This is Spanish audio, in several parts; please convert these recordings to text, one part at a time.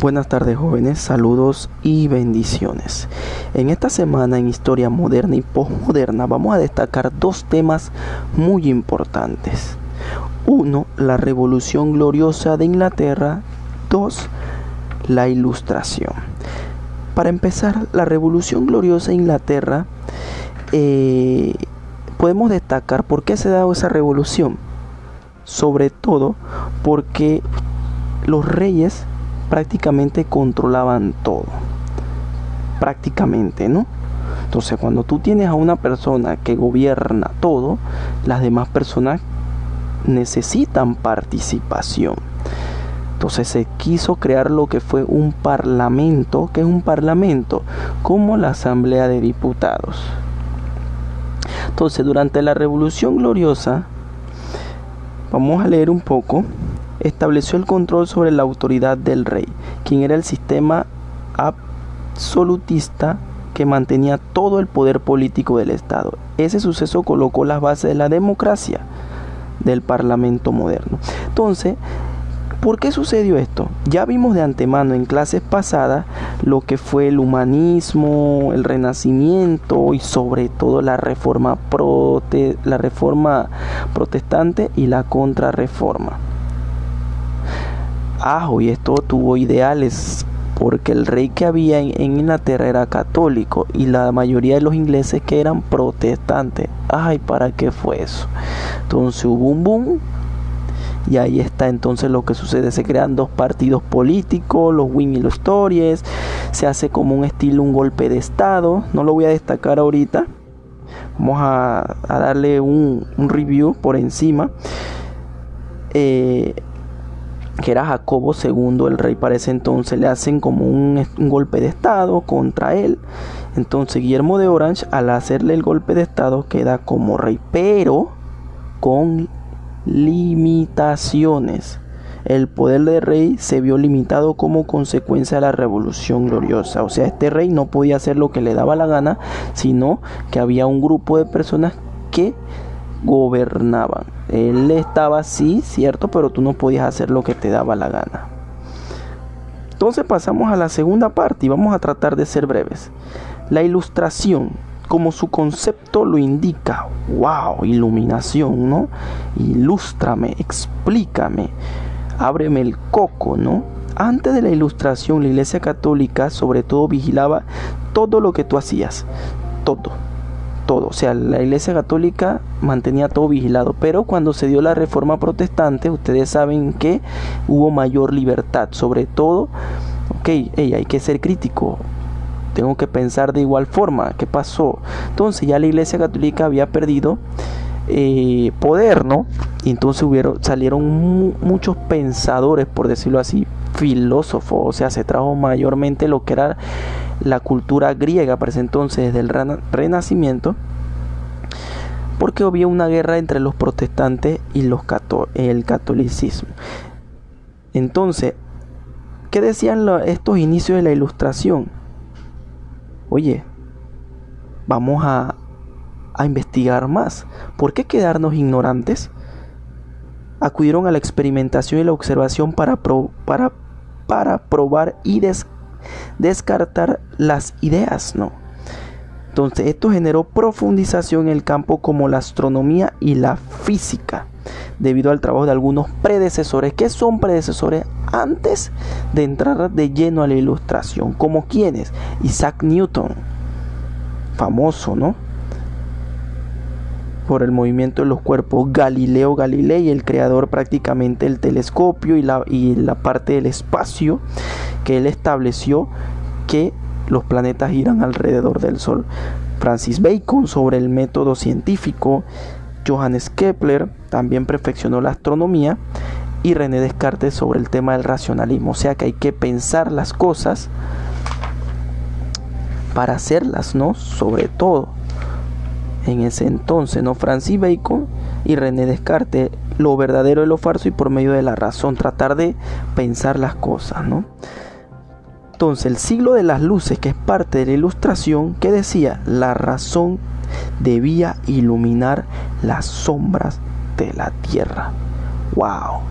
Buenas tardes jóvenes, saludos y bendiciones. En esta semana en Historia Moderna y Postmoderna vamos a destacar dos temas muy importantes. Uno, la Revolución Gloriosa de Inglaterra. Dos, la Ilustración. Para empezar, la Revolución Gloriosa de Inglaterra, eh, podemos destacar por qué se ha dado esa revolución. Sobre todo porque los reyes prácticamente controlaban todo. Prácticamente, ¿no? Entonces, cuando tú tienes a una persona que gobierna todo, las demás personas necesitan participación. Entonces se quiso crear lo que fue un parlamento, que es un parlamento, como la Asamblea de Diputados. Entonces, durante la Revolución Gloriosa, vamos a leer un poco estableció el control sobre la autoridad del rey, quien era el sistema absolutista que mantenía todo el poder político del Estado. Ese suceso colocó las bases de la democracia del Parlamento moderno. Entonces, ¿por qué sucedió esto? Ya vimos de antemano en clases pasadas lo que fue el humanismo, el renacimiento y sobre todo la reforma, prote la reforma protestante y la contrarreforma ajo y esto tuvo ideales porque el rey que había en, Inglaterra era católico y la mayoría de los ingleses que eran protestantes. Ay, ¿para qué fue eso? Entonces hubo un boom y ahí está entonces lo que sucede. Se crean dos partidos políticos, los Win y los Tories. Se hace como un estilo, un golpe de Estado. No lo voy a destacar ahorita. Vamos a, darle un, review por encima. Eh, que era Jacobo II, el rey para ese entonces, le hacen como un, golpe de estado contra él. Entonces Guillermo de Orange, al hacerle el golpe de estado, queda como rey, pero con limitaciones. El poder del rey se vio limitado como consecuencia de la revolución gloriosa. O sea, este rey no podía hacer lo que le daba la gana, sino que había un grupo de personas que gobernaban. Él estaba así, cierto, pero tú no podías hacer lo que te daba la gana. Entonces pasamos a la segunda parte y vamos a tratar de ser breves. La ilustración, como su concepto lo indica, wow, iluminación, ¿no? Ilústrame, explícame, ábreme el coco, ¿no? Antes de la ilustración, la Iglesia Católica sobre todo vigilaba todo lo que tú hacías, todo todo. O sea, la Iglesia Católica mantenía todo vigilado. Pero cuando se dio la reforma protestante, ustedes saben que hubo mayor libertad. Sobre todo, ok, hay que ser crítico. Tengo que pensar de igual forma. ¿Qué pasó? Entonces ya la Iglesia Católica había perdido eh, poder, ¿no? Y entonces hubieron, salieron muchos pensadores, por decirlo así, filósofos. O sea, se trajo mayormente lo que era la cultura griega para ese entonces desde el Renacimiento, porque había una guerra entre los protestantes y los el catolicismo. Entonces, ¿qué decían estos inicios de la ilustración? Oye, vamos a, a investigar más. ¿Por qué quedarnos ignorantes? Acudieron a la experimentación y la observación para, para, para probar y descartar las ideas, ¿no? Entonces esto generó profundización en el campo como la astronomía y la física, debido al trabajo de algunos predecesores. que son predecesores antes de entrar de lleno a la ilustración? Como quienes? Isaac Newton, famoso, ¿no? Por el movimiento de los cuerpos, Galileo Galilei, el creador prácticamente del telescopio y la, y la parte del espacio, que él estableció que los planetas giran alrededor del Sol. Francis Bacon sobre el método científico, Johannes Kepler también perfeccionó la astronomía y René Descartes sobre el tema del racionalismo, o sea que hay que pensar las cosas para hacerlas, ¿no? Sobre todo en ese entonces, ¿no? Francis Bacon y René Descartes, lo verdadero y lo falso y por medio de la razón, tratar de pensar las cosas, ¿no? Entonces, el siglo de las luces, que es parte de la ilustración, que decía, la razón debía iluminar las sombras de la tierra. ¡Wow!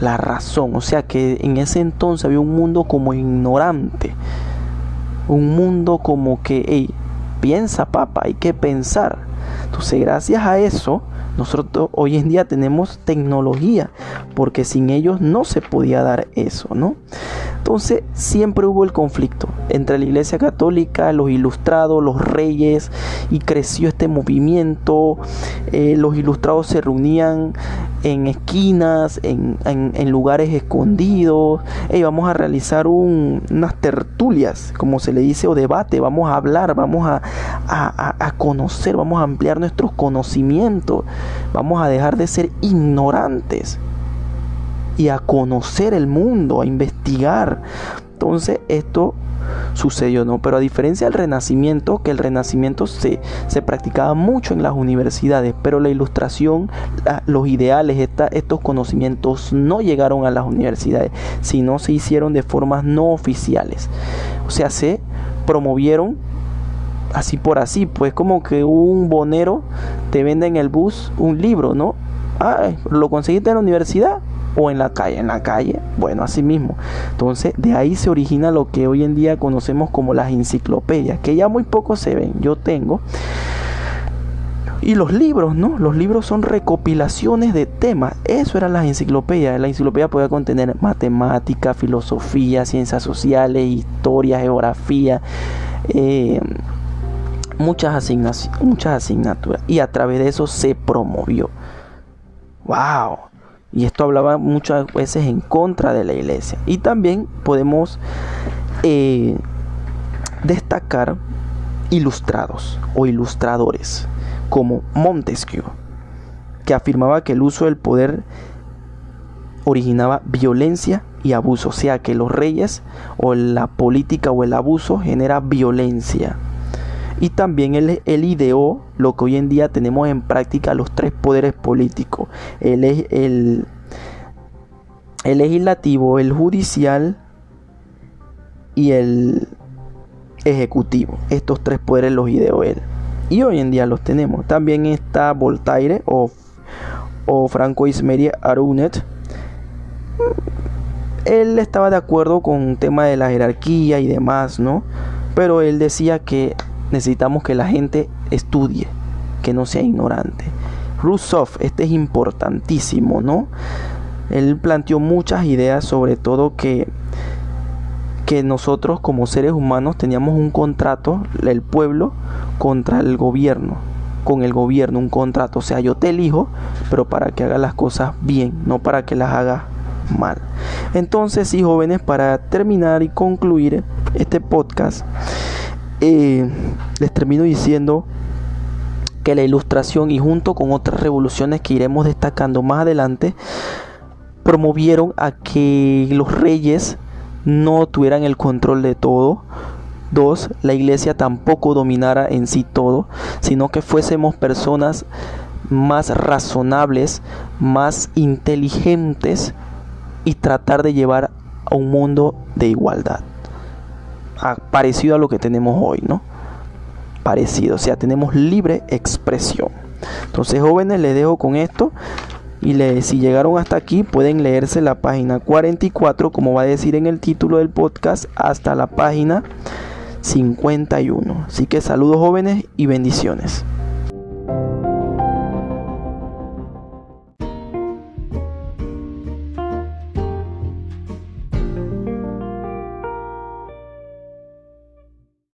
la razón. O sea que en ese entonces había un mundo como ignorante. Un mundo como que, hey, piensa papa, hay que pensar. Entonces gracias a eso, nosotros hoy en día tenemos tecnología, porque sin ellos no se podía dar eso, ¿no? Entonces siempre hubo el conflicto entre la Iglesia Católica, los ilustrados, los reyes, y creció este movimiento. Eh, los ilustrados se reunían en esquinas, en, lugares escondidos. y vamos a realizar unas tertulias, como se le dice, o debate. Vamos a hablar, vamos a, a conocer, vamos a ampliar nuestros conocimientos. Vamos a dejar de ser ignorantes y a conocer el mundo, a investigar. Entonces esto sucedió, ¿no? Pero a diferencia del Renacimiento, que el Renacimiento se, se practicaba mucho en las universidades, pero la ilustración, los ideales, estos conocimientos no llegaron a las universidades, sino se hicieron de formas no oficiales. O sea, se promovieron así por así, pues como que un bonero te vende en el bus un libro, ¿no? Ah, lo conseguiste en la universidad, o en la calle. En la calle, bueno, así mismo. Entonces, de ahí se origina lo que hoy en día conocemos como las enciclopedias, que ya muy poco se ven. Yo tengo. Y los libros, ¿no? Los libros son recopilaciones de temas. Eso eran las enciclopedias. La enciclopedia podía contener matemática, filosofía, ciencias sociales, historia, geografía, eh, muchas, muchas asignaturas. Y a través de eso se promovió. ¡Wow! Y esto hablaba muchas veces en contra de la iglesia. Y también podemos eh, destacar ilustrados o ilustradores como Montesquieu, que afirmaba que el uso del poder originaba violencia y abuso, o sea que los reyes o la política o el abuso genera violencia. Y también él, ideó lo que hoy en día tenemos en práctica los tres poderes políticos. El, el, el legislativo, el judicial y el ejecutivo. Estos tres poderes los ideó él. Y hoy en día los tenemos. También está Voltaire o, o Franco Ismeri Arunet. Él estaba de acuerdo con el tema de la jerarquía y demás, ¿no? Pero él decía que necesitamos que la gente estudie, que no sea ignorante. Rousseau, este es importantísimo, ¿no? Él planteó muchas ideas, sobre todo que, que nosotros como seres humanos teníamos un contrato, el pueblo, contra el gobierno, con el gobierno, un contrato. O sea, yo te elijo, pero para que hagas las cosas bien, no para que las hagas mal. Entonces, sí, jóvenes, para terminar y concluir este podcast, les termino diciendo que la ilustración y junto con otras revoluciones que iremos destacando más adelante, promovieron a que los reyes no tuvieran el control de todo. Dos, la iglesia tampoco dominara en sí todo, sino que fuésemos personas más razonables, más inteligentes y tratar de llevar a un mundo de igualdad parecido a lo que tenemos hoy, ¿no? Parecido, o sea, tenemos libre expresión. Entonces, jóvenes, les dejo con esto. Y si llegaron hasta aquí, pueden leerse la página 44, como va a decir en el título del podcast, hasta la página 51. Así que saludos jóvenes y bendiciones.